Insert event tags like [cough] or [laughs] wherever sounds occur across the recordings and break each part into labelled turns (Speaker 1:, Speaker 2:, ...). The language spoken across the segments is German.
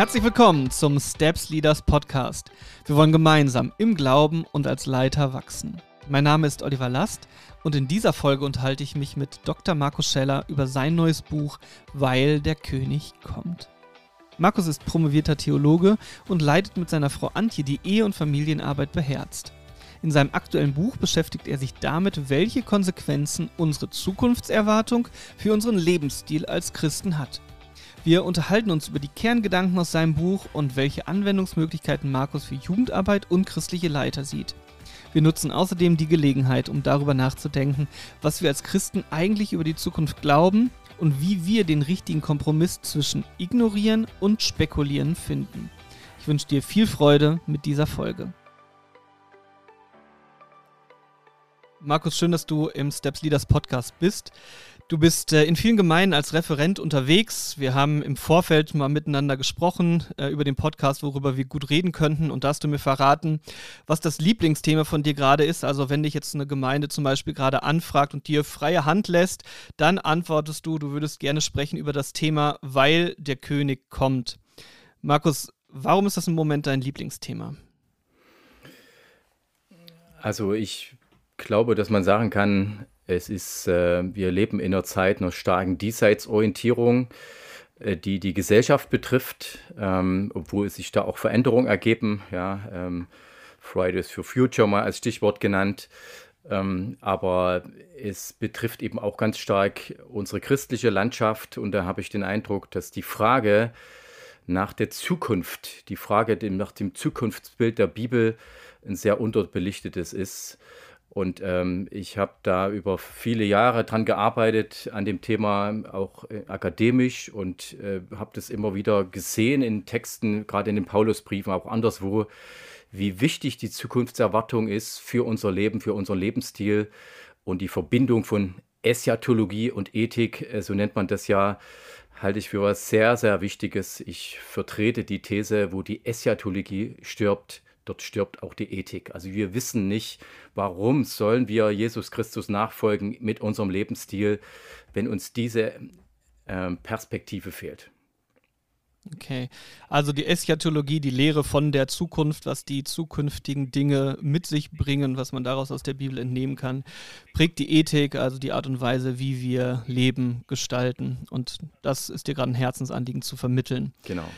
Speaker 1: Herzlich willkommen zum Steps Leaders Podcast. Wir wollen gemeinsam im Glauben und als Leiter wachsen. Mein Name ist Oliver Last und in dieser Folge unterhalte ich mich mit Dr. Markus Scheller über sein neues Buch Weil der König kommt. Markus ist promovierter Theologe und leitet mit seiner Frau Antje die Ehe- und Familienarbeit beherzt. In seinem aktuellen Buch beschäftigt er sich damit, welche Konsequenzen unsere Zukunftserwartung für unseren Lebensstil als Christen hat. Wir unterhalten uns über die Kerngedanken aus seinem Buch und welche Anwendungsmöglichkeiten Markus für Jugendarbeit und christliche Leiter sieht. Wir nutzen außerdem die Gelegenheit, um darüber nachzudenken, was wir als Christen eigentlich über die Zukunft glauben und wie wir den richtigen Kompromiss zwischen Ignorieren und Spekulieren finden. Ich wünsche dir viel Freude mit dieser Folge. Markus, schön, dass du im Steps Leaders Podcast bist. Du bist äh, in vielen Gemeinden als Referent unterwegs. Wir haben im Vorfeld mal miteinander gesprochen äh, über den Podcast, worüber wir gut reden könnten. Und da hast du mir verraten, was das Lieblingsthema von dir gerade ist. Also wenn dich jetzt eine Gemeinde zum Beispiel gerade anfragt und dir freie Hand lässt, dann antwortest du, du würdest gerne sprechen über das Thema, weil der König kommt. Markus, warum ist das im Moment dein Lieblingsthema?
Speaker 2: Also ich glaube, dass man sagen kann, es ist, äh, wir leben in einer Zeit einer starken Diesseitsorientierung, äh, die die Gesellschaft betrifft, ähm, obwohl sich da auch Veränderungen ergeben. Ja, ähm, Fridays for Future mal als Stichwort genannt. Ähm, aber es betrifft eben auch ganz stark unsere christliche Landschaft und da habe ich den Eindruck, dass die Frage nach der Zukunft, die Frage nach dem Zukunftsbild der Bibel ein sehr unterbelichtetes ist. Und ähm, ich habe da über viele Jahre dran gearbeitet, an dem Thema auch äh, akademisch und äh, habe das immer wieder gesehen in Texten, gerade in den Paulusbriefen, auch anderswo, wie wichtig die Zukunftserwartung ist für unser Leben, für unseren Lebensstil und die Verbindung von Eschatologie und Ethik, äh, so nennt man das ja, halte ich für was sehr, sehr Wichtiges. Ich vertrete die These, wo die Eschatologie stirbt, dort stirbt auch die Ethik. Also wir wissen nicht, warum sollen wir Jesus Christus nachfolgen mit unserem Lebensstil, wenn uns diese äh, Perspektive fehlt.
Speaker 1: Okay, also die Eschatologie, die Lehre von der Zukunft, was die zukünftigen Dinge mit sich bringen, was man daraus aus der Bibel entnehmen kann, prägt die Ethik, also die Art und Weise, wie wir Leben gestalten. Und das ist dir gerade ein Herzensanliegen zu vermitteln.
Speaker 2: Genau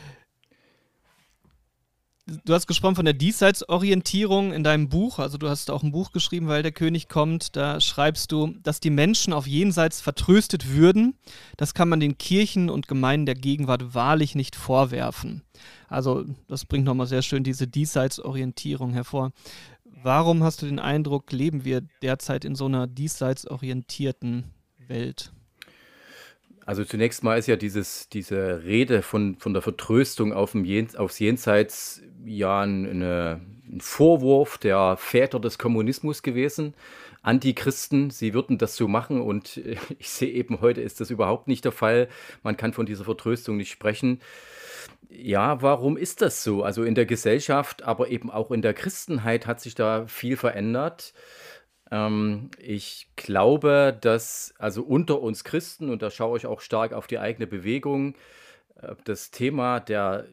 Speaker 1: du hast gesprochen von der Diesseitsorientierung in deinem Buch. Also du hast auch ein Buch geschrieben, weil der König kommt. Da schreibst du, dass die Menschen auf Jenseits vertröstet würden. Das kann man den Kirchen und Gemeinden der Gegenwart wahrlich nicht vorwerfen. Also das bringt nochmal sehr schön diese Diesseitsorientierung hervor. Warum hast du den Eindruck, leben wir derzeit in so einer diesseitsorientierten Welt?
Speaker 2: Also zunächst mal ist ja dieses, diese Rede von, von der Vertröstung auf dem Jen, aufs Jenseits ja eine, ein Vorwurf der Väter des Kommunismus gewesen. Antichristen, sie würden das so machen und [laughs] ich sehe eben heute ist das überhaupt nicht der Fall. Man kann von dieser Vertröstung nicht sprechen. Ja, warum ist das so? Also in der Gesellschaft, aber eben auch in der Christenheit hat sich da viel verändert. Ähm, ich glaube, dass also unter uns Christen, und da schaue ich auch stark auf die eigene Bewegung, äh, das Thema der,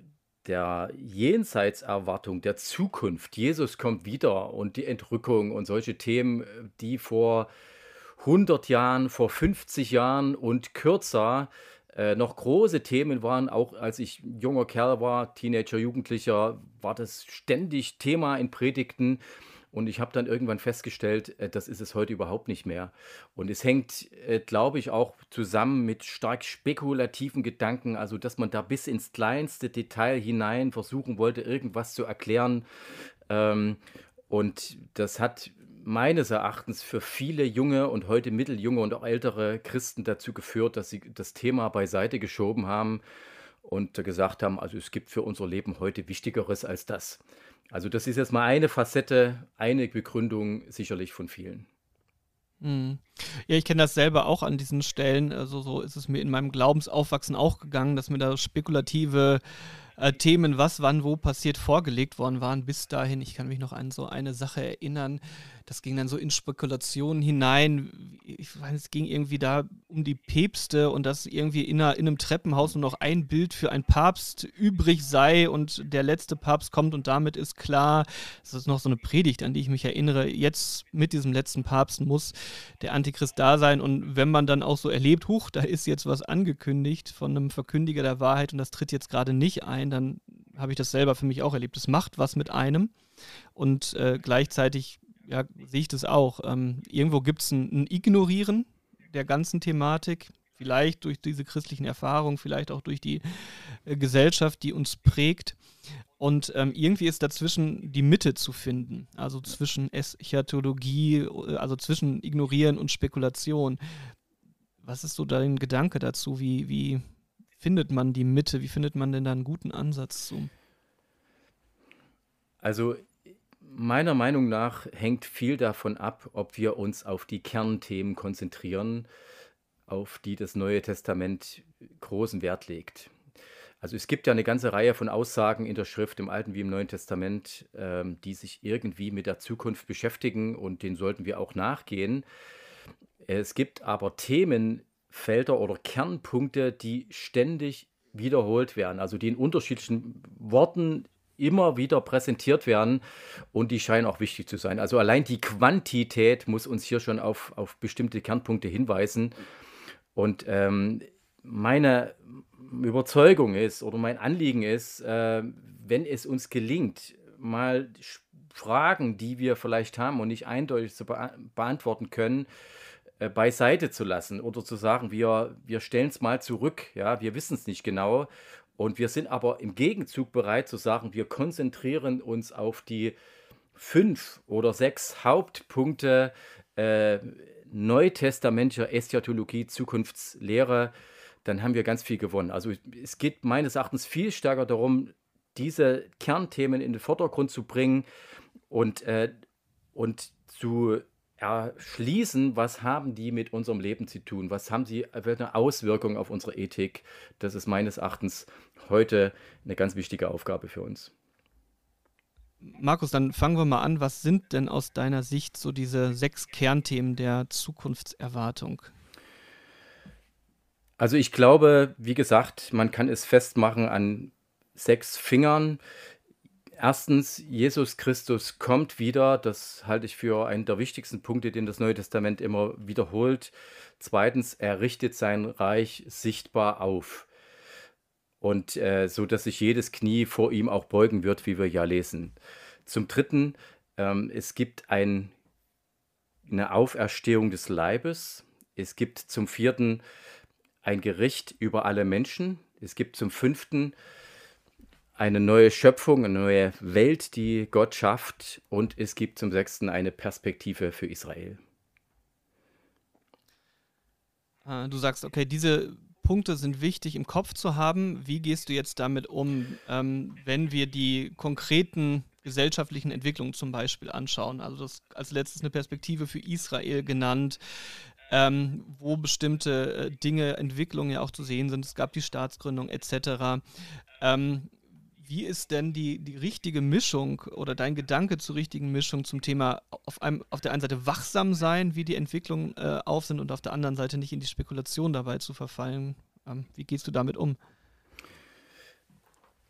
Speaker 2: der Jenseitserwartung, der Zukunft, Jesus kommt wieder und die Entrückung und solche Themen, die vor 100 Jahren, vor 50 Jahren und kürzer äh, noch große Themen waren, auch als ich junger Kerl war, Teenager, Jugendlicher, war das ständig Thema in Predigten. Und ich habe dann irgendwann festgestellt, äh, das ist es heute überhaupt nicht mehr. Und es hängt, äh, glaube ich, auch zusammen mit stark spekulativen Gedanken, also dass man da bis ins kleinste Detail hinein versuchen wollte, irgendwas zu erklären. Ähm, und das hat meines Erachtens für viele junge und heute mitteljunge und auch ältere Christen dazu geführt, dass sie das Thema beiseite geschoben haben und gesagt haben, also es gibt für unser Leben heute Wichtigeres als das. Also das ist jetzt mal eine Facette, eine Begründung sicherlich von vielen.
Speaker 1: Mhm. Ja, ich kenne das selber auch an diesen Stellen. Also so ist es mir in meinem Glaubensaufwachsen auch gegangen, dass mir da spekulative äh, Themen, was wann wo passiert, vorgelegt worden waren bis dahin. Ich kann mich noch an so eine Sache erinnern, das ging dann so in Spekulationen hinein. Ich weiß, es ging irgendwie da um die Päpste und dass irgendwie in, einer, in einem Treppenhaus nur noch ein Bild für einen Papst übrig sei und der letzte Papst kommt und damit ist klar, das ist noch so eine Predigt, an die ich mich erinnere, jetzt mit diesem letzten Papst muss der Antichrist da sein und wenn man dann auch so erlebt, huch, da ist jetzt was angekündigt von einem Verkündiger der Wahrheit und das tritt jetzt gerade nicht ein, dann habe ich das selber für mich auch erlebt. Es macht was mit einem und äh, gleichzeitig ja, sehe ich das auch. Ähm, irgendwo gibt es ein, ein, Ignorieren der ganzen Thematik, vielleicht durch diese christlichen Erfahrungen, vielleicht auch durch die äh, Gesellschaft, die uns prägt. Und ähm, irgendwie ist dazwischen die Mitte zu finden, also zwischen Eschatologie, äh, also zwischen Ignorieren und Spekulation. Was ist so dein Gedanke dazu? Wie, wie findet man die Mitte? Wie findet man denn da einen guten Ansatz zu?
Speaker 2: Also meiner Meinung nach hängt viel davon ab, ob wir uns auf die Kernthemen konzentrieren, auf die das Neue Testament großen Wert legt. Also es gibt ja eine ganze Reihe von Aussagen in der Schrift im Alten wie im Neuen Testament, ähm, die sich irgendwie mit der Zukunft beschäftigen und denen sollten wir auch nachgehen. Es gibt aber Themenfelder oder Kernpunkte, die ständig wiederholt werden, also die in unterschiedlichen Worten immer wieder präsentiert werden und die scheinen auch wichtig zu sein. Also allein die Quantität muss uns hier schon auf, auf bestimmte Kernpunkte hinweisen. Und ähm, meine Überzeugung ist oder mein Anliegen ist, äh, wenn es uns gelingt, mal Fragen, die wir vielleicht haben und nicht eindeutig zu be beantworten können, äh, beiseite zu lassen oder zu sagen, wir, wir stellen es mal zurück, ja, wir wissen es nicht genau und wir sind aber im Gegenzug bereit zu sagen, wir konzentrieren uns auf die fünf oder sechs Hauptpunkte äh, neutestamentlicher Eschatologie, Zukunftslehre, dann haben wir ganz viel gewonnen. Also es geht meines Erachtens viel stärker darum, diese Kernthemen in den Vordergrund zu bringen und, äh, und zu erschließen, was haben die mit unserem Leben zu tun, was haben sie für eine Auswirkung auf unsere Ethik. Das ist meines Erachtens heute eine ganz wichtige Aufgabe für uns.
Speaker 1: Markus, dann fangen wir mal an. Was sind denn aus deiner Sicht so diese sechs Kernthemen der Zukunftserwartung?
Speaker 2: Also ich glaube, wie gesagt, man kann es festmachen an sechs Fingern. Erstens, Jesus Christus kommt wieder. Das halte ich für einen der wichtigsten Punkte, den das Neue Testament immer wiederholt. Zweitens, er richtet sein Reich sichtbar auf. Und äh, so, dass sich jedes Knie vor ihm auch beugen wird, wie wir ja lesen. Zum Dritten, ähm, es gibt ein, eine Auferstehung des Leibes. Es gibt zum Vierten ein Gericht über alle Menschen. Es gibt zum Fünften eine neue Schöpfung, eine neue Welt, die Gott schafft. Und es gibt zum sechsten eine Perspektive für Israel.
Speaker 1: Ah, du sagst, okay, diese Punkte sind wichtig im Kopf zu haben. Wie gehst du jetzt damit um, ähm, wenn wir die konkreten gesellschaftlichen Entwicklungen zum Beispiel anschauen? Also das als letztes eine Perspektive für Israel genannt. Ähm, wo bestimmte äh, Dinge, Entwicklungen ja auch zu sehen sind. Es gab die Staatsgründung etc. Ähm, wie ist denn die, die richtige Mischung oder dein Gedanke zur richtigen Mischung zum Thema auf, einem, auf der einen Seite wachsam sein, wie die Entwicklungen äh, auf sind und auf der anderen Seite nicht in die Spekulation dabei zu verfallen? Ähm, wie gehst du damit um?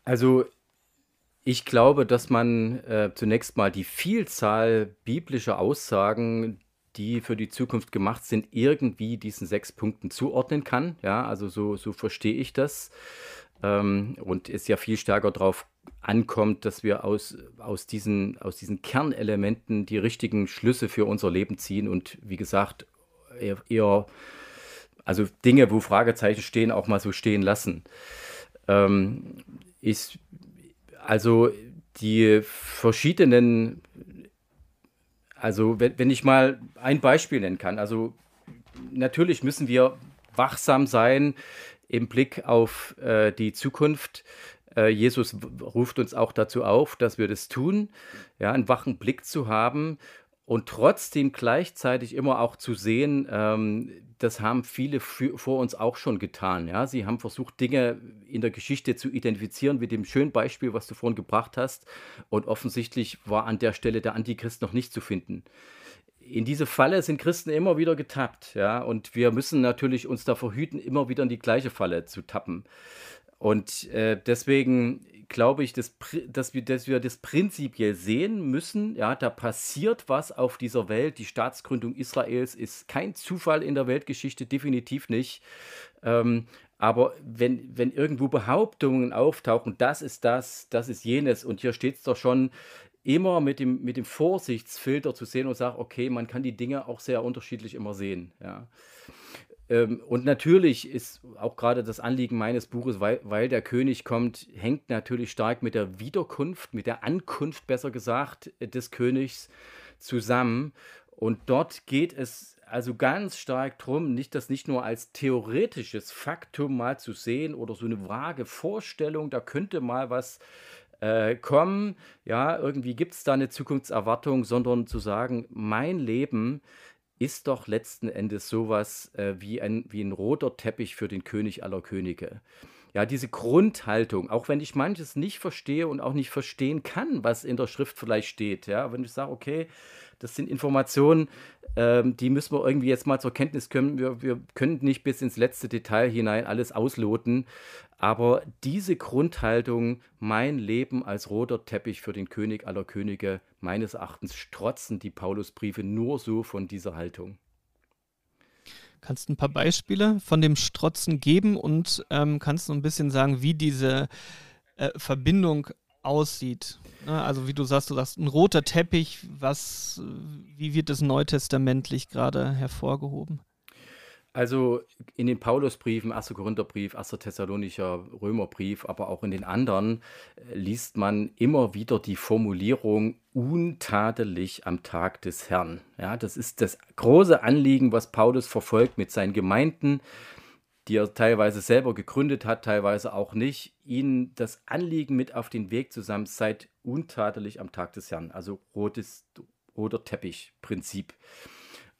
Speaker 2: Also ich glaube, dass man äh, zunächst mal die Vielzahl biblischer Aussagen, die für die Zukunft gemacht sind, irgendwie diesen sechs Punkten zuordnen kann. Ja, also so, so verstehe ich das ähm, und es ja viel stärker darauf ankommt, dass wir aus, aus, diesen, aus diesen Kernelementen die richtigen Schlüsse für unser Leben ziehen und wie gesagt, eher, eher also Dinge, wo Fragezeichen stehen, auch mal so stehen lassen. Ähm, ist, also die verschiedenen, also wenn, wenn ich mal ein Beispiel nennen kann, also natürlich müssen wir wachsam sein im Blick auf äh, die Zukunft. Äh, Jesus ruft uns auch dazu auf, dass wir das tun, ja, einen wachen Blick zu haben und trotzdem gleichzeitig immer auch zu sehen, ähm, das haben viele für, vor uns auch schon getan. Ja? Sie haben versucht, Dinge in der Geschichte zu identifizieren, mit dem schönen Beispiel, was du vorhin gebracht hast. Und offensichtlich war an der Stelle der Antichrist noch nicht zu finden. In diese Falle sind Christen immer wieder getappt, ja, und wir müssen natürlich uns davor hüten, immer wieder in die gleiche Falle zu tappen. Und äh, deswegen glaube ich, dass, dass, wir, dass wir das prinzipiell sehen müssen. Ja, da passiert was auf dieser Welt. Die Staatsgründung Israels ist kein Zufall in der Weltgeschichte, definitiv nicht. Ähm, aber wenn, wenn irgendwo Behauptungen auftauchen, das ist das, das ist jenes, und hier steht es doch schon, immer mit dem, mit dem Vorsichtsfilter zu sehen und sagen, okay, man kann die Dinge auch sehr unterschiedlich immer sehen. Ja. Ähm, und natürlich ist auch gerade das Anliegen meines Buches, weil, weil der König kommt, hängt natürlich stark mit der Wiederkunft, mit der Ankunft besser gesagt, des Königs zusammen. Und dort geht es also ganz stark darum, nicht das nicht nur als theoretisches Faktum mal zu sehen oder so eine vage Vorstellung, da könnte mal was äh, kommen, ja, irgendwie gibt es da eine Zukunftserwartung, sondern zu sagen, mein Leben ist doch letzten Endes sowas äh, wie, ein, wie ein roter Teppich für den König aller Könige. Ja, diese Grundhaltung, auch wenn ich manches nicht verstehe und auch nicht verstehen kann, was in der Schrift vielleicht steht, ja, wenn ich sage, okay, das sind Informationen, ähm, die müssen wir irgendwie jetzt mal zur Kenntnis kommen. Wir, wir können nicht bis ins letzte Detail hinein alles ausloten, aber diese Grundhaltung, mein Leben als roter Teppich für den König aller Könige, meines Erachtens strotzen die Paulusbriefe nur so von dieser Haltung.
Speaker 1: Kannst du ein paar Beispiele von dem Strotzen geben und ähm, kannst du ein bisschen sagen, wie diese äh, Verbindung aussieht? Ne? Also wie du sagst, du sagst, ein roter Teppich, was, wie wird das neutestamentlich gerade hervorgehoben?
Speaker 2: Also in den Paulusbriefen, 1. Korintherbrief, 1. Thessalonischer Römerbrief, aber auch in den anderen äh, liest man immer wieder die Formulierung untadelig am Tag des Herrn. Ja, das ist das große Anliegen, was Paulus verfolgt mit seinen Gemeinden, die er teilweise selber gegründet hat, teilweise auch nicht, ihnen das Anliegen mit auf den Weg zusammen, seid untadelig am Tag des Herrn, also rotes, roter Teppich-Prinzip.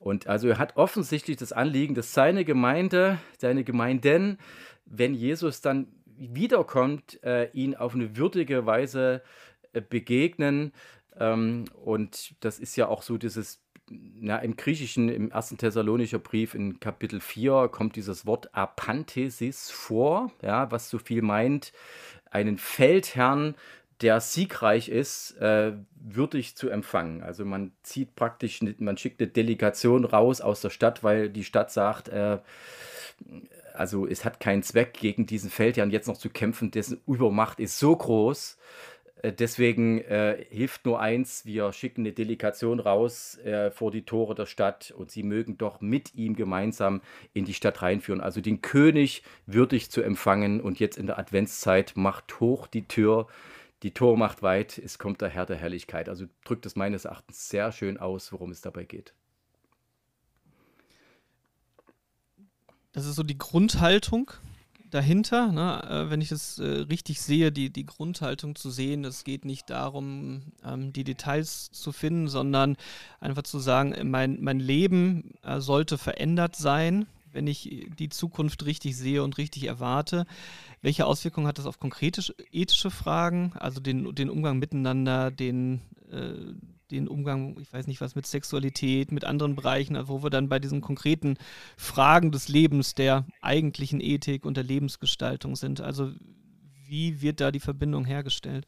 Speaker 2: Und also er hat offensichtlich das Anliegen, dass seine Gemeinde, seine Gemeinden, wenn Jesus dann wiederkommt, äh, ihn auf eine würdige Weise äh, begegnen. Ähm, und das ist ja auch so dieses, na, im Griechischen, im ersten Thessalonischer Brief in Kapitel 4 kommt dieses Wort Apanthesis vor, ja, was so viel meint, einen Feldherrn der siegreich ist, äh, würdig zu empfangen. Also man zieht praktisch, man schickt eine Delegation raus aus der Stadt, weil die Stadt sagt, äh, also es hat keinen Zweck, gegen diesen Feldherrn jetzt noch zu kämpfen, dessen Übermacht ist so groß. Äh, deswegen äh, hilft nur eins, wir schicken eine Delegation raus äh, vor die Tore der Stadt und sie mögen doch mit ihm gemeinsam in die Stadt reinführen. Also den König würdig zu empfangen und jetzt in der Adventszeit macht hoch die Tür die Tormacht weit, es kommt der Herr der Herrlichkeit. Also drückt es meines Erachtens sehr schön aus, worum es dabei geht.
Speaker 1: Das ist so die Grundhaltung dahinter, ne? äh, wenn ich es äh, richtig sehe, die, die Grundhaltung zu sehen. Es geht nicht darum, ähm, die Details zu finden, sondern einfach zu sagen, mein, mein Leben äh, sollte verändert sein, wenn ich die Zukunft richtig sehe und richtig erwarte. Welche Auswirkungen hat das auf konkrete ethische Fragen, also den, den Umgang miteinander, den, äh, den Umgang, ich weiß nicht was, mit Sexualität, mit anderen Bereichen, also wo wir dann bei diesen konkreten Fragen des Lebens, der eigentlichen Ethik und der Lebensgestaltung sind. Also wie wird da die Verbindung hergestellt?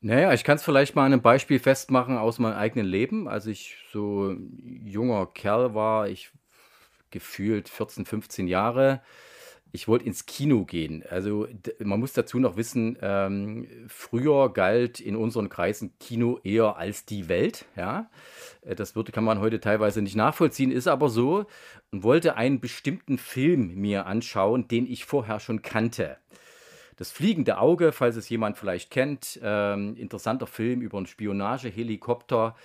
Speaker 2: Naja, ich kann es vielleicht mal an einem Beispiel festmachen aus meinem eigenen Leben. Als ich so junger Kerl war, ich gefühlt 14, 15 Jahre, ich wollte ins Kino gehen. Also man muss dazu noch wissen, ähm, früher galt in unseren Kreisen Kino eher als die Welt. Ja, äh, das würde, kann man heute teilweise nicht nachvollziehen, ist aber so. Und wollte einen bestimmten Film mir anschauen, den ich vorher schon kannte. Das fliegende Auge, falls es jemand vielleicht kennt, ähm, interessanter Film über einen Spionagehelikopter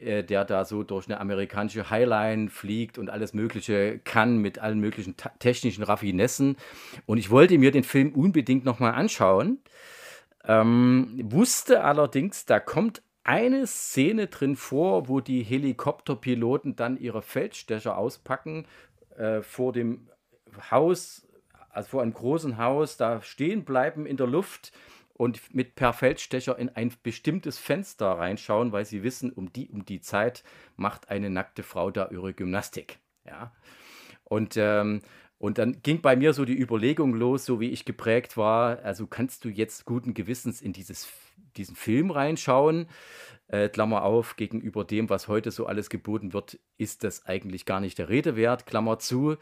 Speaker 2: äh, der da so durch eine amerikanische Highline fliegt und alles Mögliche kann mit allen möglichen technischen Raffinessen. Und ich wollte mir den Film unbedingt nochmal anschauen. Ähm, wusste allerdings, da kommt eine Szene drin vor, wo die Helikopterpiloten dann ihre Feldstecher auspacken äh, vor dem Haus, also vor einem großen Haus, da stehen bleiben in der Luft und mit per Feldstecher in ein bestimmtes Fenster reinschauen, weil sie wissen, um die, um die Zeit macht eine nackte Frau da ihre Gymnastik. Ja. Und, ähm, und dann ging bei mir so die Überlegung los, so wie ich geprägt war, also kannst du jetzt guten Gewissens in dieses, diesen Film reinschauen? Äh, Klammer auf, gegenüber dem, was heute so alles geboten wird, ist das eigentlich gar nicht der Rede wert, Klammer zu.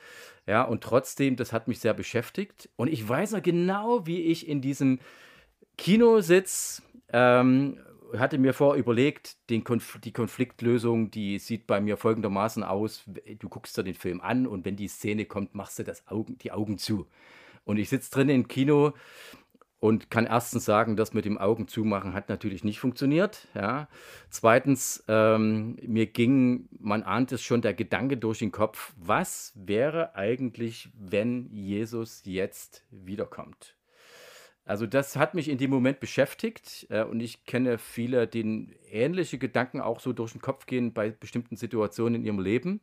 Speaker 2: Ja, und trotzdem, das hat mich sehr beschäftigt. Und ich weiß noch genau, wie ich in diesem Kinositz ähm, hatte mir vor überlegt, Konf die Konfliktlösung, die sieht bei mir folgendermaßen aus. Du guckst dir den Film an und wenn die Szene kommt, machst du das Augen, die Augen zu. Und ich sitze drin im Kino und kann erstens sagen, das mit dem Augen zumachen hat natürlich nicht funktioniert. Ja. Zweitens, ähm, mir ging, man ahnt es schon, der Gedanke durch den Kopf, was wäre eigentlich, wenn Jesus jetzt wiederkommt? Also das hat mich in dem Moment beschäftigt äh, und ich kenne viele, denen ähnliche Gedanken auch so durch den Kopf gehen bei bestimmten Situationen in ihrem Leben.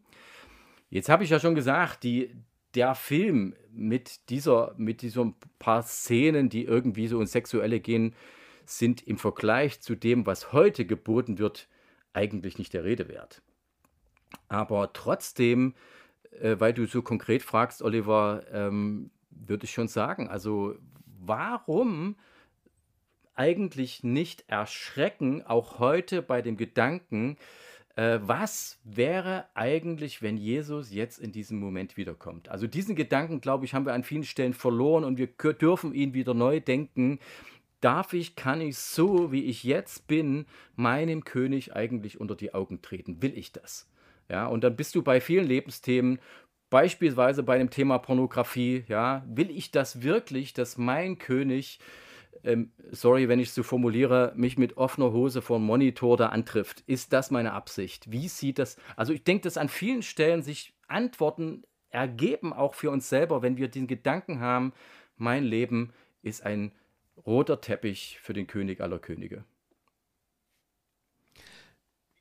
Speaker 2: Jetzt habe ich ja schon gesagt, die, der Film mit dieser, mit diesen paar Szenen, die irgendwie so ins Sexuelle gehen, sind im Vergleich zu dem, was heute geboten wird, eigentlich nicht der Rede wert. Aber trotzdem, äh, weil du so konkret fragst, Oliver, ähm, würde ich schon sagen, also warum eigentlich nicht erschrecken, auch heute bei dem Gedanken, äh, was wäre eigentlich, wenn Jesus jetzt in diesem Moment wiederkommt? Also diesen Gedanken, glaube ich, haben wir an vielen Stellen verloren und wir dürfen ihn wieder neu denken. Darf ich, kann ich so, wie ich jetzt bin, meinem König eigentlich unter die Augen treten? Will ich das? Ja, und dann bist du bei vielen Lebensthemen, Beispielsweise bei dem Thema Pornografie, ja, will ich das wirklich, dass mein König, ähm, sorry, wenn ich es so formuliere, mich mit offener Hose vor dem Monitor da antrifft? Ist das meine Absicht? Wie sieht das? Also ich denke, dass an vielen Stellen sich Antworten ergeben, auch für uns selber, wenn wir den Gedanken haben, mein Leben ist ein roter Teppich für den König aller Könige.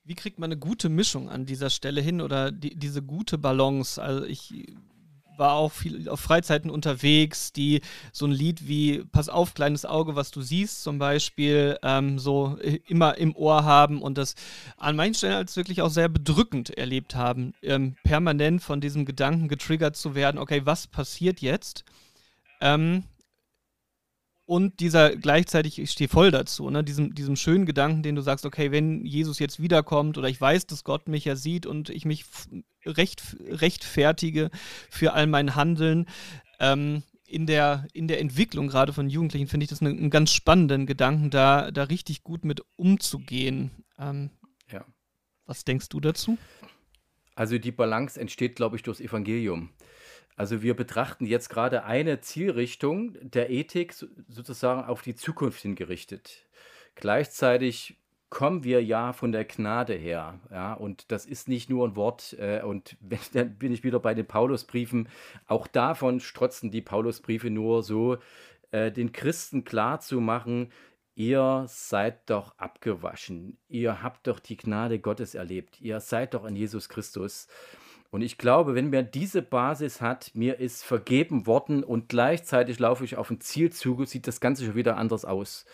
Speaker 1: Wie kriegt man eine gute Mischung an dieser Stelle hin oder die, diese gute Balance? Also ich war auch viel auf Freizeiten unterwegs, die so ein Lied wie Pass auf, kleines Auge, was du siehst, zum Beispiel, ähm, so immer im Ohr haben und das an manchen Stellen als wirklich auch sehr bedrückend erlebt haben, ähm, permanent von diesem Gedanken getriggert zu werden, okay, was passiert jetzt? Ähm, und dieser gleichzeitig, ich stehe voll dazu, ne, diesem, diesem schönen Gedanken, den du sagst, okay, wenn Jesus jetzt wiederkommt oder ich weiß, dass Gott mich ja sieht und ich mich recht, rechtfertige für all mein Handeln, ähm, in der, in der Entwicklung gerade von Jugendlichen finde ich das einen, einen, ganz spannenden Gedanken, da, da richtig gut mit umzugehen. Ähm, ja. Was denkst du dazu?
Speaker 2: Also die Balance entsteht, glaube ich, durchs Evangelium. Also wir betrachten jetzt gerade eine Zielrichtung der Ethik sozusagen auf die Zukunft hingerichtet. Gleichzeitig kommen wir ja von der Gnade her. Ja, und das ist nicht nur ein Wort. Äh, und [laughs] dann bin ich wieder bei den Paulusbriefen. Auch davon strotzen die Paulusbriefe nur so, äh, den Christen klarzumachen, ihr seid doch abgewaschen. Ihr habt doch die Gnade Gottes erlebt. Ihr seid doch in Jesus Christus. Und ich glaube, wenn man diese Basis hat, mir ist vergeben worden und gleichzeitig laufe ich auf ein Ziel zu, sieht das Ganze schon wieder anders aus.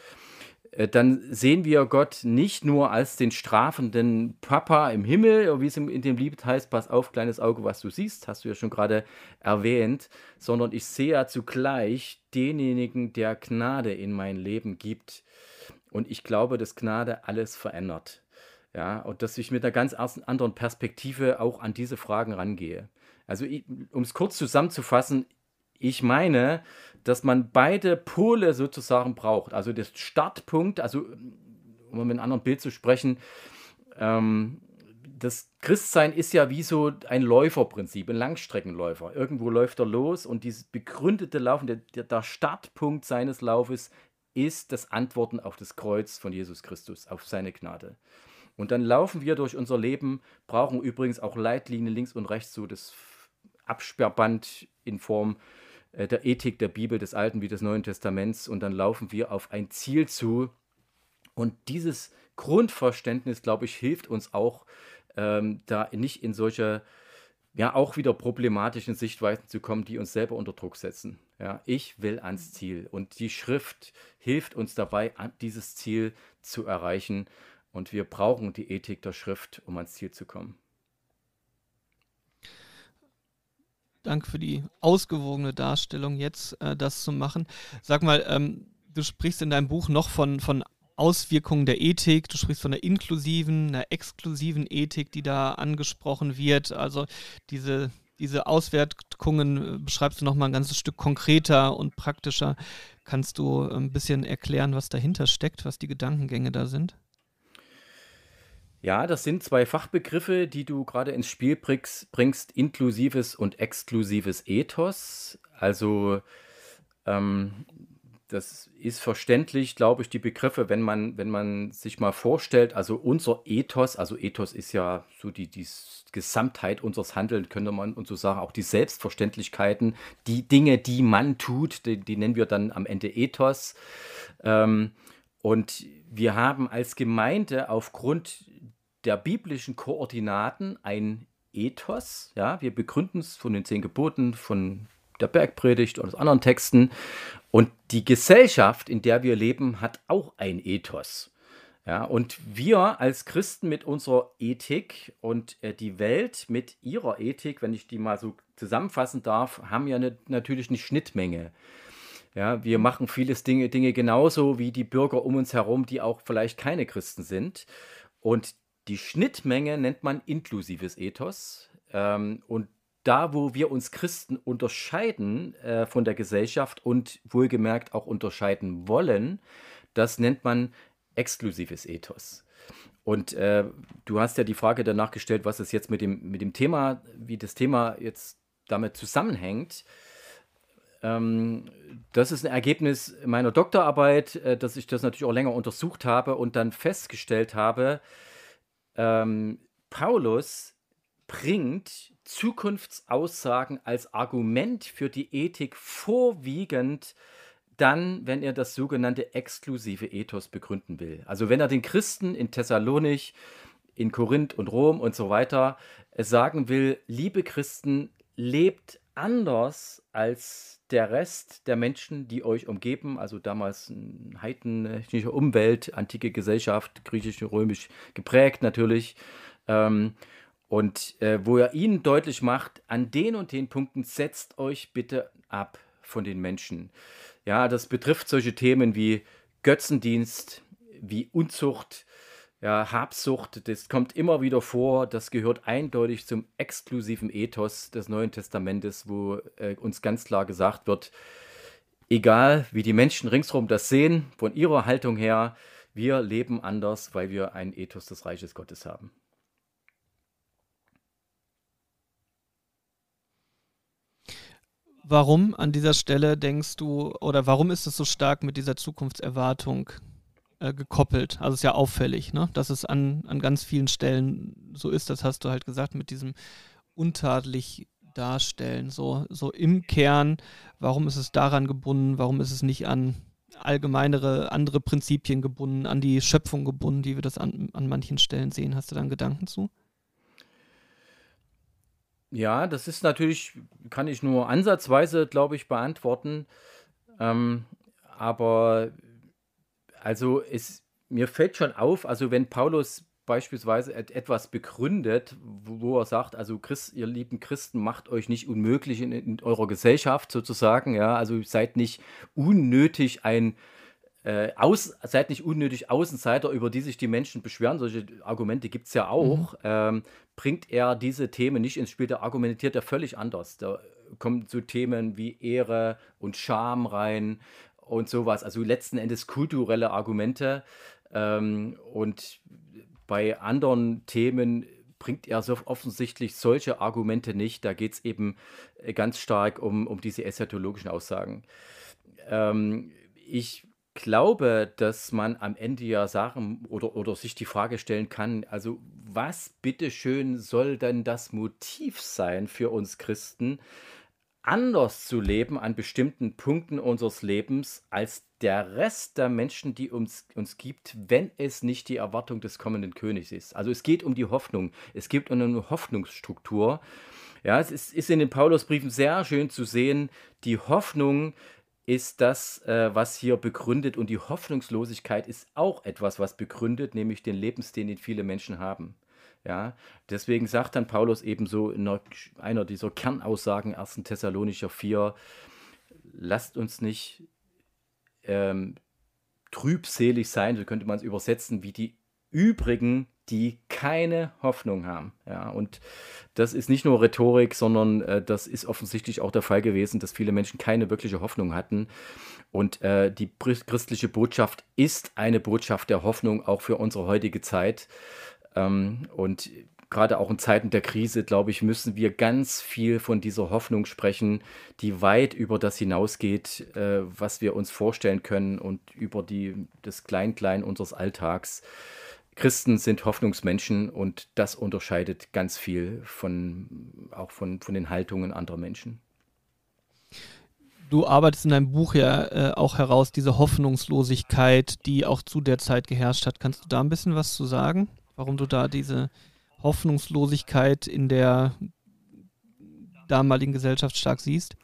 Speaker 2: Äh, dann sehen wir Gott nicht nur als den strafenden Papa im Himmel, wie es in dem Lied heißt, pass auf, kleines Auge, was du siehst, hast du ja schon gerade erwähnt, sondern ich sehe ja zugleich denjenigen, der Gnade in mein Leben gibt. Und ich glaube, dass Gnade alles verändert. Ja, und dass ich mit einer ganz anderen Perspektive auch an diese Fragen rangehe. Also, um es kurz zusammenzufassen, ich meine, dass man beide Pole sozusagen braucht. Also das Startpunkt, also um mit einem anderen Bild zu sprechen, ähm, das Christsein ist ja wie so ein Läuferprinzip, ein Langstreckenläufer. Irgendwo läuft er los und dieses begründete Laufen, der, der Startpunkt seines Laufes ist das Antworten auf das Kreuz von Jesus Christus, auf seine Gnade. Und dann laufen wir durch unser Leben, brauchen übrigens auch Leitlinien links und rechts, so das Absperrband in Form äh, der Ethik der Bibel des Alten wie des Neuen Testaments. Und dann laufen wir auf ein Ziel zu. Und dieses Grundverständnis, glaube ich, hilft uns auch, ähm, da nicht in solche, ja, auch wieder problematischen Sichtweisen zu kommen, die uns selber unter Druck setzen. Ja, ich will ans Ziel. Und die Schrift hilft uns dabei, dieses Ziel zu erreichen. Und wir brauchen die Ethik der Schrift, um ans Ziel zu kommen.
Speaker 1: Danke für die ausgewogene Darstellung, jetzt äh, das zu machen. Sag mal, ähm, du sprichst in deinem Buch noch von, von Auswirkungen der Ethik, du sprichst von einer inklusiven, einer exklusiven Ethik, die da angesprochen wird. Also diese, diese Auswirkungen äh, beschreibst du noch mal ein ganzes Stück konkreter und praktischer. Kannst du ein bisschen erklären, was dahinter steckt, was die Gedankengänge da sind?
Speaker 2: Ja, das sind zwei Fachbegriffe, die du gerade ins Spiel bringst, bringst inklusives und exklusives Ethos. Also ähm, das ist verständlich, glaube ich, die Begriffe, wenn man, wenn man sich mal vorstellt, also unser Ethos, also Ethos ist ja so die, die Gesamtheit unseres Handelns, könnte man und so sagen, auch die Selbstverständlichkeiten, die Dinge, die man tut, die, die nennen wir dann am Ende Ethos. Ähm, und wir haben als Gemeinde aufgrund der biblischen Koordinaten ein Ethos. Ja, wir begründen es von den zehn Geboten, von der Bergpredigt und aus anderen Texten. Und die Gesellschaft, in der wir leben, hat auch ein Ethos. Ja, und wir als Christen mit unserer Ethik und äh, die Welt mit ihrer Ethik, wenn ich die mal so zusammenfassen darf, haben ja ne, natürlich eine Schnittmenge. Ja, wir machen vieles Dinge, Dinge genauso wie die Bürger um uns herum, die auch vielleicht keine Christen sind. Und die Schnittmenge nennt man inklusives Ethos. Ähm, und da, wo wir uns Christen unterscheiden äh, von der Gesellschaft und wohlgemerkt auch unterscheiden wollen, das nennt man exklusives Ethos. Und äh, du hast ja die Frage danach gestellt, was es jetzt mit dem, mit dem Thema, wie das Thema jetzt damit zusammenhängt. Ähm, das ist ein Ergebnis meiner Doktorarbeit, äh, dass ich das natürlich auch länger untersucht habe und dann festgestellt habe, ähm, Paulus bringt Zukunftsaussagen als Argument für die Ethik vorwiegend dann, wenn er das sogenannte exklusive Ethos begründen will. Also wenn er den Christen in Thessalonich, in Korinth und Rom und so weiter sagen will, liebe Christen, lebt anders als der Rest der Menschen, die euch umgeben, also damals heidnische Umwelt, antike Gesellschaft, griechisch und römisch geprägt natürlich. Ähm, und äh, wo er ihnen deutlich macht, an den und den Punkten setzt euch bitte ab von den Menschen. Ja, das betrifft solche Themen wie Götzendienst, wie Unzucht, ja, Habsucht, das kommt immer wieder vor. Das gehört eindeutig zum exklusiven Ethos des Neuen Testamentes, wo äh, uns ganz klar gesagt wird, egal wie die Menschen ringsherum das sehen, von ihrer Haltung her, wir leben anders, weil wir ein Ethos des Reiches Gottes haben.
Speaker 1: Warum an dieser Stelle denkst du, oder warum ist es so stark mit dieser Zukunftserwartung äh, gekoppelt? Also es ist ja auffällig, ne? dass es an, an ganz vielen Stellen so ist, das hast du halt gesagt, mit diesem untadelig darstellen. So, so im Kern, warum ist es daran gebunden, warum ist es nicht an allgemeinere andere Prinzipien gebunden, an die Schöpfung gebunden, die wir das an, an manchen Stellen sehen? Hast du da einen Gedanken zu?
Speaker 2: Ja, das ist natürlich, kann ich nur ansatzweise, glaube ich, beantworten. Ähm, aber also es, mir fällt schon auf, also wenn Paulus beispielsweise etwas begründet, wo er sagt, also Christ, ihr lieben Christen, macht euch nicht unmöglich in, in eurer Gesellschaft sozusagen, ja, also seid nicht unnötig ein äh, aus, seid nicht unnötig Außenseiter, über die sich die Menschen beschweren. Solche Argumente gibt es ja auch. Mhm. Ähm, bringt er diese Themen nicht ins Spiel, da argumentiert er völlig anders. Da kommen so Themen wie Ehre und Scham rein und sowas. Also letzten Endes kulturelle Argumente. Ähm, und bei anderen Themen bringt er so offensichtlich solche Argumente nicht. Da geht es eben ganz stark um, um diese eschatologischen Aussagen. Ähm, ich glaube, dass man am Ende ja sagen oder, oder sich die Frage stellen kann, also was bitteschön soll denn das Motiv sein für uns Christen, anders zu leben an bestimmten Punkten unseres Lebens als der Rest der Menschen, die uns, uns gibt, wenn es nicht die Erwartung des kommenden Königs ist. Also es geht um die Hoffnung. Es um eine Hoffnungsstruktur. Ja, es ist, ist in den Paulusbriefen sehr schön zu sehen, die Hoffnung ist das, äh, was hier begründet und die Hoffnungslosigkeit ist auch etwas, was begründet, nämlich den Lebensstil, den viele Menschen haben. Ja, deswegen sagt dann Paulus ebenso in einer dieser Kernaussagen 1. Thessalonicher 4, lasst uns nicht ähm, trübselig sein, so könnte man es übersetzen, wie die übrigen, die keine Hoffnung haben. Ja, und das ist nicht nur Rhetorik, sondern äh, das ist offensichtlich auch der Fall gewesen, dass viele Menschen keine wirkliche Hoffnung hatten. Und äh, die christliche Botschaft ist eine Botschaft der Hoffnung auch für unsere heutige Zeit. Ähm, und gerade auch in Zeiten der Krise, glaube ich, müssen wir ganz viel von dieser Hoffnung sprechen, die weit über das hinausgeht, äh, was wir uns vorstellen können und über die, das Klein-Klein unseres Alltags. Christen sind Hoffnungsmenschen und das unterscheidet ganz viel von, auch von, von den Haltungen anderer Menschen.
Speaker 1: Du arbeitest in deinem Buch ja äh, auch heraus, diese Hoffnungslosigkeit, die auch zu der Zeit geherrscht hat. Kannst du da ein bisschen was zu sagen? Warum du da diese Hoffnungslosigkeit in der damaligen Gesellschaft stark siehst?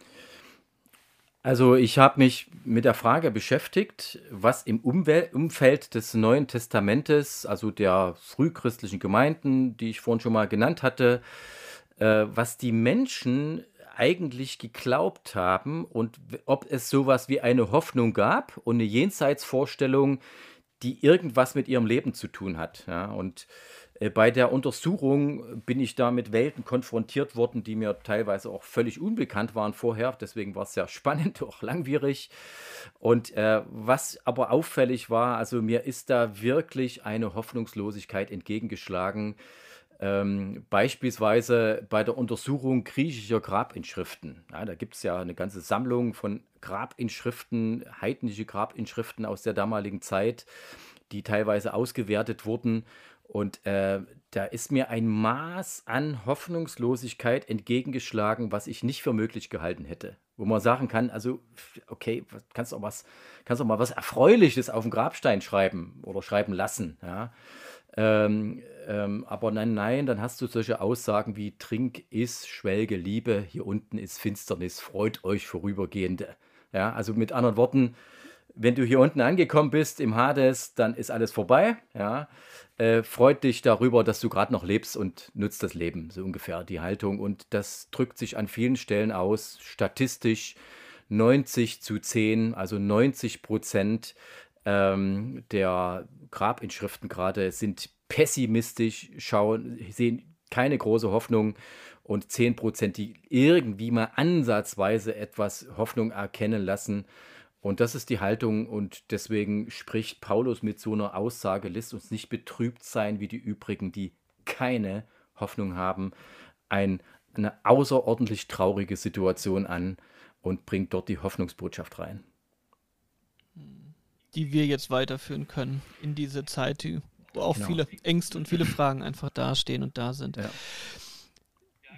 Speaker 2: Also ich habe mich mit der Frage beschäftigt, was im Umwel Umfeld des Neuen Testamentes, also der frühchristlichen Gemeinden, die ich vorhin schon mal genannt hatte, äh, was die Menschen eigentlich geglaubt haben und ob es sowas wie eine Hoffnung gab und eine Jenseitsvorstellung, die irgendwas mit ihrem Leben zu tun hat. Ja, und äh, bei der Untersuchung bin ich da mit Welten konfrontiert worden, die mir teilweise auch völlig unbekannt waren vorher. Deswegen war es sehr spannend, [laughs] auch langwierig. Und äh, was aber auffällig war, also mir ist da wirklich eine Hoffnungslosigkeit entgegengeschlagen. Ähm, beispielsweise bei der Untersuchung griechischer Grabinschriften. Ja, da gibt es ja eine ganze Sammlung von Grabinschriften, heidnische Grabinschriften aus der damaligen Zeit, die teilweise ausgewertet wurden. Und äh, da ist mir ein Maß an Hoffnungslosigkeit entgegengeschlagen, was ich nicht für möglich gehalten hätte. Wo man sagen kann, also, okay, kannst du auch was, kannst auch mal was Erfreuliches auf den Grabstein schreiben oder schreiben lassen, ja. Ähm, ähm, aber nein, nein, dann hast du solche Aussagen wie Trink, Iss, Schwelge, Liebe, hier unten ist Finsternis, freut euch Vorübergehende. Ja, also mit anderen Worten, wenn du hier unten angekommen bist im Hades, dann ist alles vorbei. Ja, äh, freut dich darüber, dass du gerade noch lebst und nutzt das Leben, so ungefähr die Haltung. Und das drückt sich an vielen Stellen aus, statistisch 90 zu 10, also 90 Prozent ähm, der Grabinschriften gerade sind pessimistisch, schauen, sehen keine große Hoffnung und 10 Prozent, die irgendwie mal ansatzweise etwas Hoffnung erkennen lassen. Und das ist die Haltung und deswegen spricht Paulus mit so einer Aussage, lässt uns nicht betrübt sein wie die übrigen, die keine Hoffnung haben, ein, eine außerordentlich traurige Situation an und bringt dort die Hoffnungsbotschaft rein.
Speaker 1: Die wir jetzt weiterführen können in diese Zeit, wo auch genau. viele Ängste und viele Fragen einfach dastehen und da sind. Ja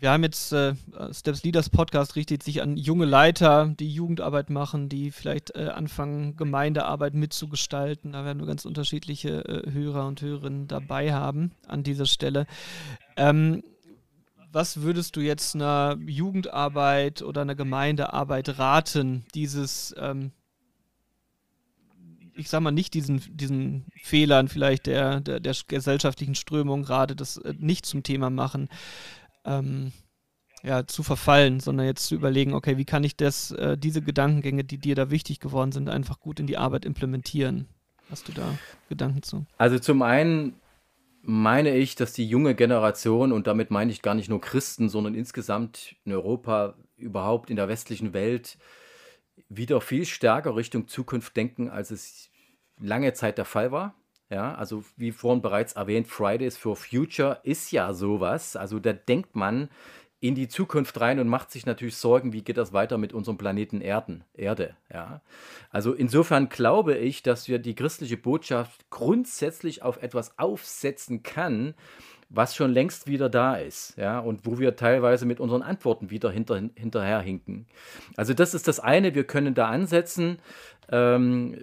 Speaker 1: wir haben jetzt äh, Steps Leaders Podcast richtet sich an junge Leiter, die Jugendarbeit machen, die vielleicht äh, anfangen, Gemeindearbeit mitzugestalten. Da werden wir ganz unterschiedliche äh, Hörer und Hörerinnen dabei haben an dieser Stelle. Ähm, was würdest du jetzt einer Jugendarbeit oder einer Gemeindearbeit raten, dieses, ähm, ich sag mal, nicht diesen, diesen Fehlern vielleicht der, der, der gesellschaftlichen Strömung gerade das äh, nicht zum Thema machen? ähm, ja, zu verfallen, sondern jetzt zu überlegen, okay, wie kann ich das, äh, diese Gedankengänge, die dir da wichtig geworden sind, einfach gut in die Arbeit implementieren? Hast du da Gedanken zu?
Speaker 2: Also zum einen meine ich, dass die junge Generation, und damit meine ich gar nicht nur Christen, sondern insgesamt in Europa, überhaupt in der westlichen Welt, wieder viel stärker Richtung Zukunft denken, als es lange Zeit der Fall war. Ja, also wie vorhin bereits erwähnt, Fridays for Future ist ja sowas. Also da denkt man in die Zukunft rein und macht sich natürlich Sorgen, wie geht das weiter mit unserem Planeten Erden, Erde. Ja. Also insofern glaube ich, dass wir die christliche Botschaft grundsätzlich auf etwas aufsetzen kann, was schon längst wieder da ist, ja, und wo wir teilweise mit unseren Antworten wieder hinter, hinterherhinken. Also das ist das eine, wir können da ansetzen. Ähm,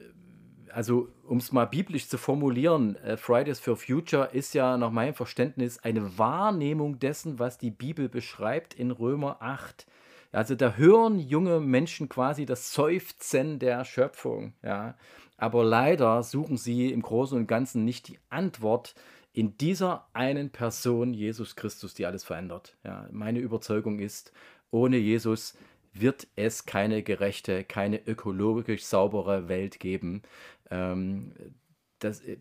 Speaker 2: also um es mal biblisch zu formulieren, äh, Fridays for Future ist ja nach meinem Verständnis eine Wahrnehmung dessen, was die Bibel beschreibt in Römer 8. Also da hören junge Menschen quasi das Seufzen der Schöpfung, ja. Aber leider suchen sie im Großen und Ganzen nicht die Antwort in dieser einen Person, Jesus Christus, die alles verändert. Ja, meine Überzeugung ist, ohne Jesus wird es keine gerechte, keine ökologisch saubere Welt geben. Ähm, das, äh,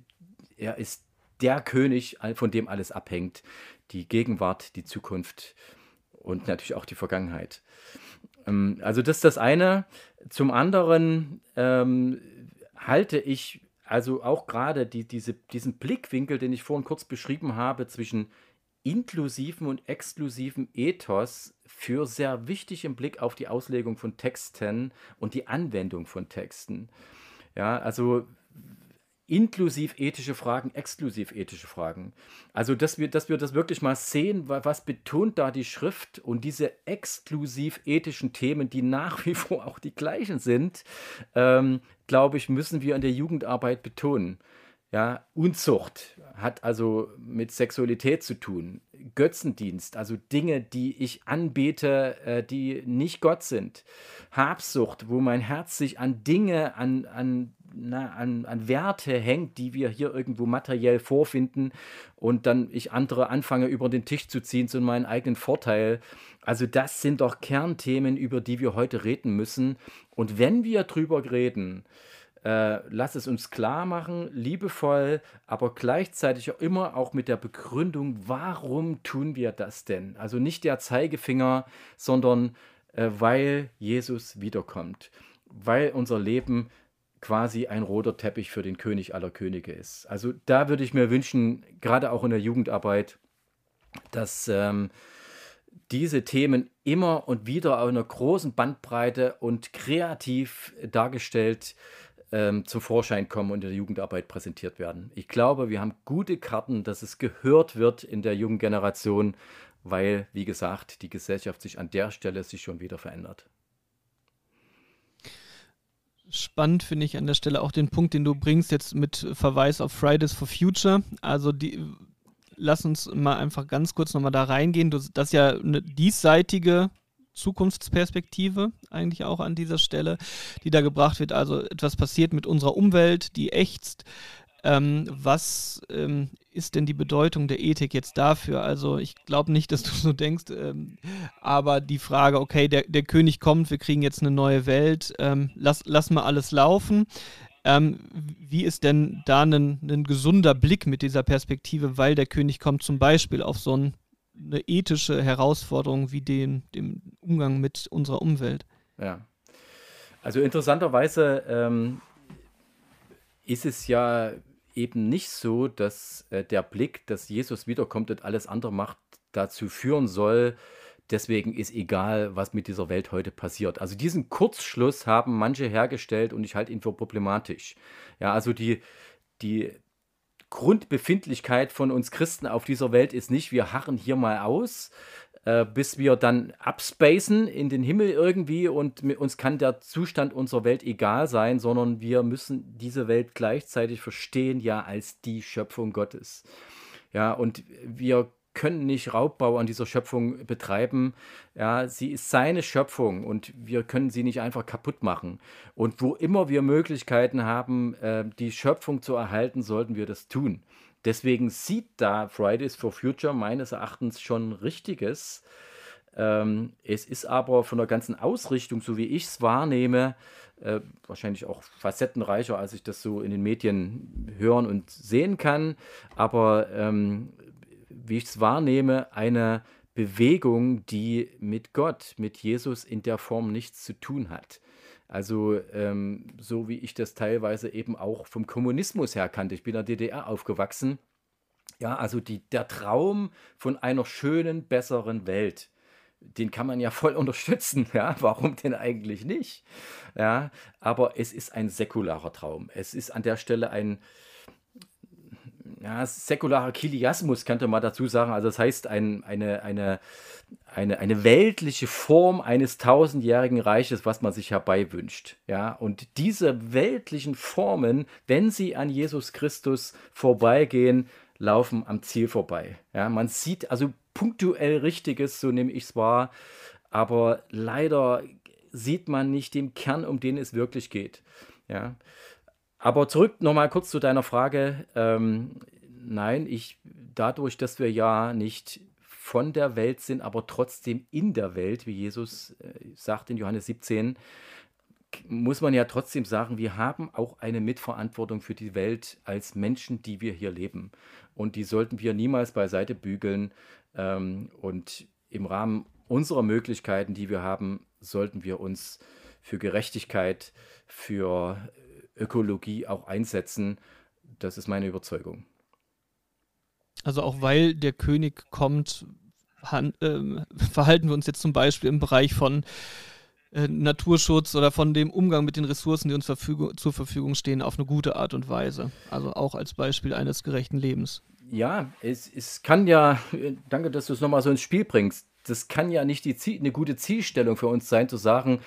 Speaker 2: er ist der König, von dem alles abhängt. Die Gegenwart, die Zukunft und natürlich auch die Vergangenheit. Ähm, also das ist das eine. Zum anderen ähm, halte ich also auch gerade die, diese, diesen Blickwinkel, den ich vorhin kurz beschrieben habe, zwischen inklusiven und exklusiven Ethos für sehr wichtig im Blick auf die Auslegung von Texten und die Anwendung von Texten. Ja, also inklusiv ethische Fragen, exklusiv ethische Fragen. Also, dass wir, dass wir das wirklich mal sehen, was betont da die Schrift und diese exklusiv ethischen Themen, die nach wie vor auch die gleichen sind, ähm, glaube ich, müssen wir in der Jugendarbeit betonen. Ja, Unzucht hat also mit Sexualität zu tun. Götzendienst, also Dinge, die ich anbete, äh, die nicht Gott sind. Habsucht, wo mein Herz sich an Dinge, an, an, na, an, an Werte hängt, die wir hier irgendwo materiell vorfinden und dann ich andere anfange über den Tisch zu ziehen zu meinem eigenen Vorteil. Also das sind doch Kernthemen, über die wir heute reden müssen. Und wenn wir drüber reden, äh, lass es uns klar machen, liebevoll, aber gleichzeitig auch immer auch mit der Begründung, warum tun wir das denn? Also nicht der Zeigefinger, sondern äh, weil Jesus wiederkommt, weil unser Leben quasi ein roter Teppich für den König aller Könige ist. Also da würde ich mir wünschen, gerade auch in der Jugendarbeit, dass ähm, diese Themen immer und wieder auf einer großen Bandbreite und kreativ dargestellt ähm, zum Vorschein kommen und in der Jugendarbeit präsentiert werden. Ich glaube, wir haben gute Karten, dass es gehört wird in der jungen Generation, weil, wie gesagt, die Gesellschaft sich an der Stelle sich schon wieder verändert.
Speaker 1: Spannend finde ich an der Stelle auch den Punkt, den du bringst, jetzt mit Verweis auf Fridays for Future. Also die, lass uns mal einfach ganz kurz nochmal da reingehen. das ist ja eine diesseitige Zukunftsperspektive eigentlich auch an dieser Stelle, die da gebracht wird. Also etwas passiert mit unserer Umwelt, die ächzt. Ähm, was ähm, ist denn die Bedeutung der Ethik jetzt dafür? Also ich glaube nicht, dass [laughs] du so denkst, ähm, aber die Frage, okay, der, der König kommt, wir kriegen jetzt eine neue Welt, ähm, lass, lass mal alles laufen. Ähm, wie ist denn da ein, gesunder Blick mit dieser Perspektive, weil der König kommt zum Beispiel auf so ein eine ethische Herausforderung wie den, dem Umgang mit unserer Umwelt.
Speaker 2: Ja. Also interessanterweise ähm, ist es ja eben nicht so, dass äh, der Blick, dass Jesus wiederkommt und alles andere macht, dazu führen soll, deswegen ist egal, was mit dieser Welt heute passiert. Also diesen Kurzschluss haben manche hergestellt und ich halte ihn für problematisch. Ja, also die, die Grundbefindlichkeit von uns Christen auf dieser Welt ist nicht, wir harren hier mal aus, äh, bis wir dann abspacen in den Himmel irgendwie und uns kann der Zustand unserer Welt egal sein, sondern wir müssen diese Welt gleichzeitig verstehen, ja, als die Schöpfung Gottes. Ja, und wir können nicht Raubbau an dieser Schöpfung betreiben. Ja, sie ist seine Schöpfung und wir können sie nicht einfach kaputt machen. Und wo immer wir Möglichkeiten haben, äh, die Schöpfung zu erhalten, sollten wir das tun. Deswegen sieht da Fridays for Future meines Erachtens schon Richtiges. Ähm, es ist aber von der ganzen Ausrichtung, so wie ich es wahrnehme, äh, wahrscheinlich auch facettenreicher, als ich das so in den Medien hören und sehen kann. Aber ähm, wie ich es wahrnehme, eine Bewegung, die mit Gott, mit Jesus in der Form nichts zu tun hat. Also ähm, so wie ich das teilweise eben auch vom Kommunismus her kannte. Ich bin in der DDR aufgewachsen. Ja, also die, der Traum von einer schönen, besseren Welt, den kann man ja [laughs] voll unterstützen. Ja, warum denn eigentlich nicht? Ja, aber es ist ein säkularer Traum. Es ist an der Stelle ein, ja, säkularer Kiliasmus, könnte man dazu sagen. Also das heißt, ein, eine, eine, eine, eine weltliche Form eines tausendjährigen Reiches, was man sich herbeiwünscht. Ja? Und diese weltlichen Formen, wenn sie an Jesus Christus vorbeigehen, laufen am Ziel vorbei. Ja? Man sieht also punktuell Richtiges, so nehme ich es wahr, aber leider sieht man nicht den Kern, um den es wirklich geht. Ja? Aber zurück nochmal kurz zu deiner Frage. Ähm, nein, ich, dadurch, dass wir ja nicht von der Welt sind, aber trotzdem in der Welt, wie Jesus äh, sagt in Johannes 17, muss man ja trotzdem sagen, wir haben auch eine Mitverantwortung für die Welt als Menschen, die wir hier leben. Und die sollten wir niemals beiseite bügeln. Ähm, und im Rahmen unserer Möglichkeiten, die wir haben, sollten wir uns für Gerechtigkeit, für Ökologie auch einsetzen. Das ist meine Überzeugung.
Speaker 1: Also auch weil der König kommt, han, äh, verhalten wir uns jetzt zum Beispiel im Bereich von äh, Naturschutz oder von dem Umgang mit den Ressourcen, die uns Verfügung, zur Verfügung stehen, auf eine gute Art und Weise. Also auch als Beispiel eines gerechten Lebens.
Speaker 2: Ja, es, es kann ja, danke, dass du es nochmal so ins Spiel bringst. Das kann ja nicht die Ziel, eine gute Zielstellung für uns sein, zu sagen,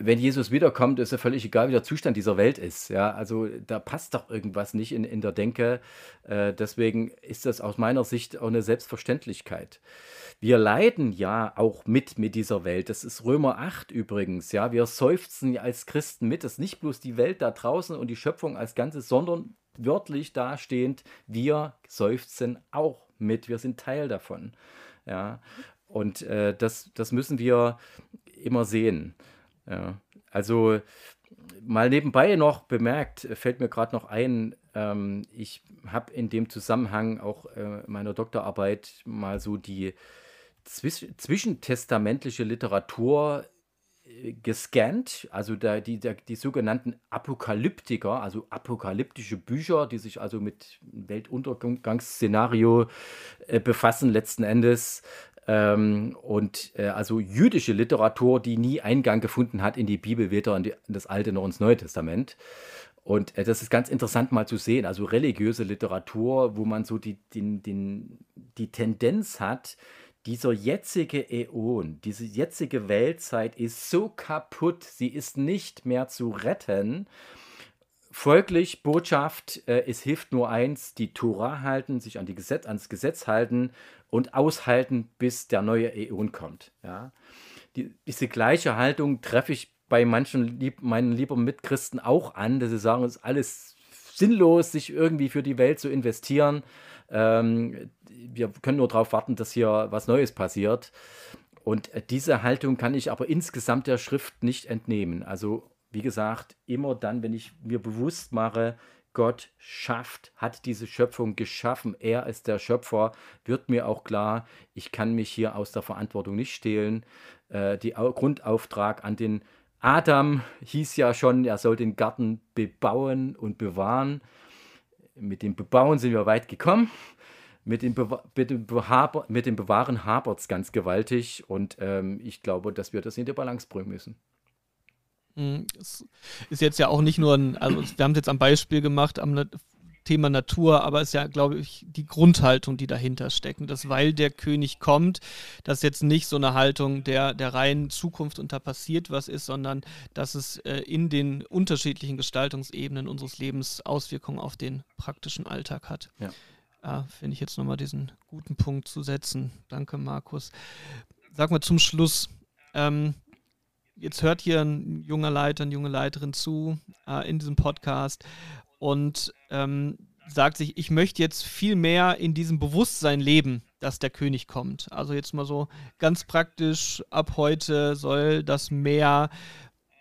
Speaker 2: wenn Jesus wiederkommt, ist ja völlig egal, wie der Zustand dieser Welt ist. Ja, also da passt doch irgendwas nicht in, in der Denke. Äh, deswegen ist das aus meiner Sicht auch eine Selbstverständlichkeit. Wir leiden ja auch mit mit dieser Welt. Das ist Römer 8 übrigens. Ja, wir seufzen als Christen mit. Das ist nicht bloß die Welt da draußen und die Schöpfung als Ganzes, sondern wörtlich dastehend, wir seufzen auch mit. Wir sind Teil davon. Ja, und äh, das, das müssen wir immer sehen. Ja, also mal nebenbei noch bemerkt, fällt mir gerade noch ein, ähm, ich habe in dem Zusammenhang auch äh, meiner Doktorarbeit mal so die zwisch zwischentestamentliche Literatur äh, gescannt, also der, die, der, die sogenannten Apokalyptiker, also apokalyptische Bücher, die sich also mit Weltuntergangsszenario äh, befassen letzten Endes. Ähm, und äh, also jüdische Literatur, die nie Eingang gefunden hat in die Bibel, weder in, die, in das Alte noch ins Neue Testament. Und äh, das ist ganz interessant mal zu sehen. Also religiöse Literatur, wo man so die, den, den, die Tendenz hat, dieser jetzige Äon, diese jetzige Weltzeit ist so kaputt, sie ist nicht mehr zu retten. Folglich Botschaft, äh, es hilft nur eins, die Tora halten, sich an die Gesetz, ans Gesetz halten und aushalten, bis der neue Äon kommt. Ja? Die, diese gleiche Haltung treffe ich bei manchen lieb, meinen lieben Mitchristen auch an, dass sie sagen, es ist alles sinnlos, sich irgendwie für die Welt zu investieren. Ähm, wir können nur darauf warten, dass hier was Neues passiert. Und äh, diese Haltung kann ich aber insgesamt der Schrift nicht entnehmen. Also, wie gesagt, immer dann, wenn ich mir bewusst mache, Gott schafft, hat diese Schöpfung geschaffen. Er ist der Schöpfer. Wird mir auch klar, ich kann mich hier aus der Verantwortung nicht stehlen. Äh, der Grundauftrag an den Adam hieß ja schon, er soll den Garten bebauen und bewahren. Mit dem Bebauen sind wir weit gekommen. Mit dem, Be mit dem, Behaber mit dem Bewahren hapert es ganz gewaltig. Und ähm, ich glaube, dass wir das in der Balance bringen müssen.
Speaker 1: Hm, es ist jetzt ja auch nicht nur ein, also wir haben es jetzt am Beispiel gemacht, am Thema Natur, aber es ist ja, glaube ich, die Grundhaltung, die dahinter steckt. Und das, weil der König kommt, das ist jetzt nicht so eine Haltung der, der reinen Zukunft da passiert was ist, sondern dass es äh, in den unterschiedlichen Gestaltungsebenen unseres Lebens Auswirkungen auf den praktischen Alltag hat. Ja. Äh, Finde ich jetzt nochmal diesen guten Punkt zu setzen. Danke, Markus. Sag mal zum Schluss, ähm, jetzt hört hier ein junger Leiter, eine junge Leiterin zu äh, in diesem Podcast und ähm, sagt sich, ich möchte jetzt viel mehr in diesem Bewusstsein leben, dass der König kommt. Also jetzt mal so ganz praktisch, ab heute soll das mehr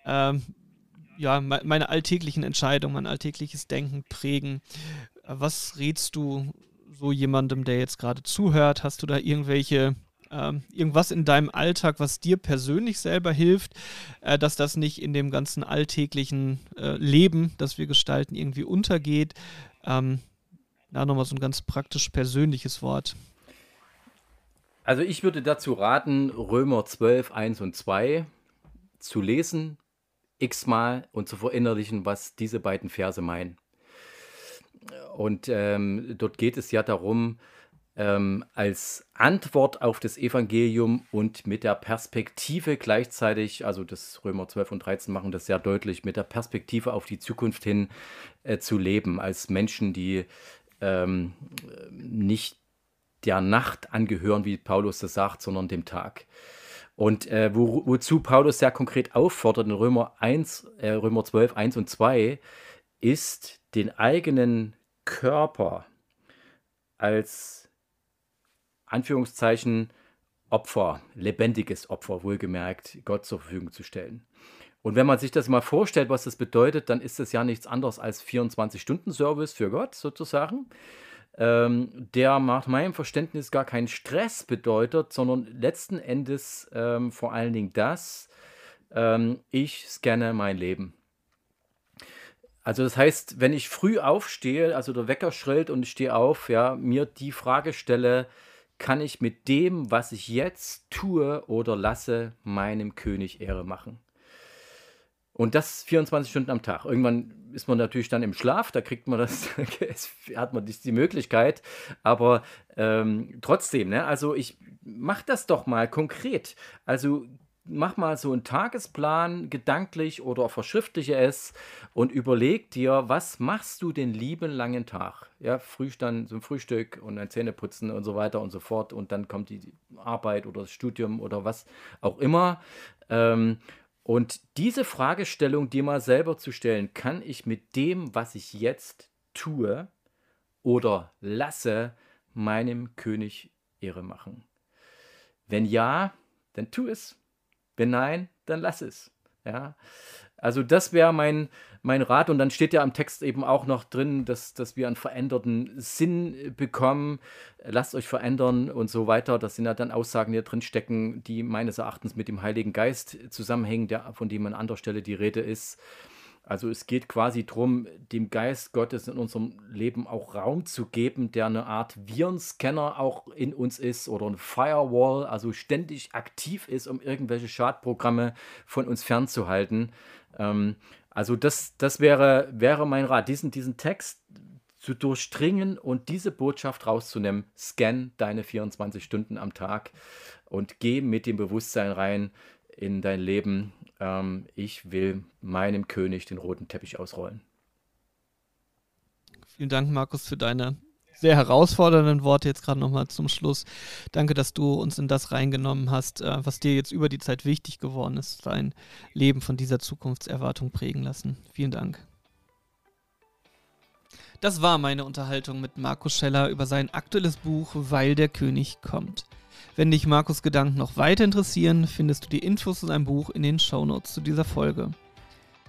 Speaker 1: ähm, ja, meine alltäglichen Entscheidungen, mein alltägliches Denken prägen. Was rätst du so jemandem, der jetzt gerade zuhört? Hast du da irgendwelche ähm, irgendwas in deinem Alltag, was dir persönlich selber hilft, äh, dass das nicht in dem ganzen alltäglichen äh, Leben, das wir gestalten, irgendwie untergeht. Ähm, da nochmal so ein ganz praktisch persönliches Wort.
Speaker 2: Also ich würde dazu raten, Römer 12, 1 und 2 zu lesen, x-mal und zu verinnerlichen, was diese beiden Verse meinen. und ähm, dort geht es ja darum, ähm, als Antwort auf das Evangelium und mit der Perspektive gleichzeitig, also das Römer 12 und 13 machen das sehr deutlich, mit der Perspektive auf die Zukunft hin äh, zu leben, als Menschen, die ähm, nicht der Nacht angehören, wie Paulus das sagt, sondern dem Tag. Und äh, wo, wozu Paulus sehr konkret auffordert in Römer 1, äh, Römer 12, 1 und 2, ist den eigenen Körper als Anführungszeichen Opfer, lebendiges Opfer, wohlgemerkt, Gott zur Verfügung zu stellen. Und wenn man sich das mal vorstellt, was das bedeutet, dann ist das ja nichts anderes als 24-Stunden-Service für Gott sozusagen, ähm, der nach meinem Verständnis gar keinen Stress bedeutet, sondern letzten Endes ähm, vor allen Dingen das, ähm, ich scanne mein Leben. Also das heißt, wenn ich früh aufstehe, also der Wecker schrillt und ich stehe auf, ja, mir die Frage stelle, kann ich mit dem, was ich jetzt tue oder lasse, meinem König Ehre machen. Und das 24 Stunden am Tag. Irgendwann ist man natürlich dann im Schlaf, da kriegt man das, [laughs] hat man die Möglichkeit. Aber ähm, trotzdem, ne, also ich mach das doch mal konkret. Also mach mal so einen Tagesplan gedanklich oder verschriftliche es und überleg dir, was machst du den lieben langen Tag? Ja, Frühstand, so ein Frühstück und ein Zähneputzen und so weiter und so fort und dann kommt die Arbeit oder das Studium oder was auch immer. Ähm, und diese Fragestellung dir mal selber zu stellen, kann ich mit dem, was ich jetzt tue oder lasse, meinem König Ehre machen? Wenn ja, dann tu es. Wenn nein, dann lass es. Ja, also das wäre mein, mein Rat. Und dann steht ja am Text eben auch noch drin, dass, dass wir einen veränderten Sinn bekommen. Lasst euch verändern und so weiter. Das sind ja dann Aussagen, die da drin stecken, die meines Erachtens mit dem Heiligen Geist zusammenhängen, der, von dem an anderer Stelle die Rede ist. Also es geht quasi darum, dem Geist Gottes in unserem Leben auch Raum zu geben, der eine Art Virenscanner auch in uns ist oder ein Firewall, also ständig aktiv ist, um irgendwelche Schadprogramme von uns fernzuhalten. Ähm, also das, das wäre, wäre mein Rat, diesen, diesen Text zu durchdringen und diese Botschaft rauszunehmen. Scan deine 24 Stunden am Tag und geh mit dem Bewusstsein rein in dein Leben ähm, ich will meinem König den roten Teppich ausrollen.
Speaker 1: Vielen Dank, Markus, für deine sehr herausfordernden Worte jetzt gerade nochmal zum Schluss. Danke, dass du uns in das reingenommen hast, äh, was dir jetzt über die Zeit wichtig geworden ist, dein Leben von dieser Zukunftserwartung prägen lassen. Vielen Dank. Das war meine Unterhaltung mit Markus Scheller über sein aktuelles Buch Weil der König kommt. Wenn dich Markus Gedanken noch weiter interessieren, findest du die Infos zu seinem Buch in den Shownotes zu dieser Folge.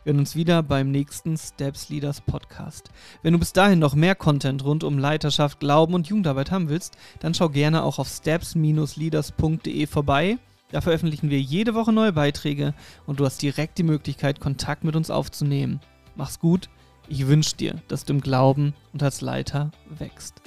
Speaker 1: Wir hören uns wieder beim nächsten Steps Leaders Podcast. Wenn du bis dahin noch mehr Content rund um Leiterschaft, Glauben und Jugendarbeit haben willst, dann schau gerne auch auf steps-leaders.de vorbei. Da veröffentlichen wir jede Woche neue Beiträge und du hast direkt die Möglichkeit, Kontakt mit uns aufzunehmen. Mach's gut, ich wünsche dir, dass du im Glauben und als Leiter wächst.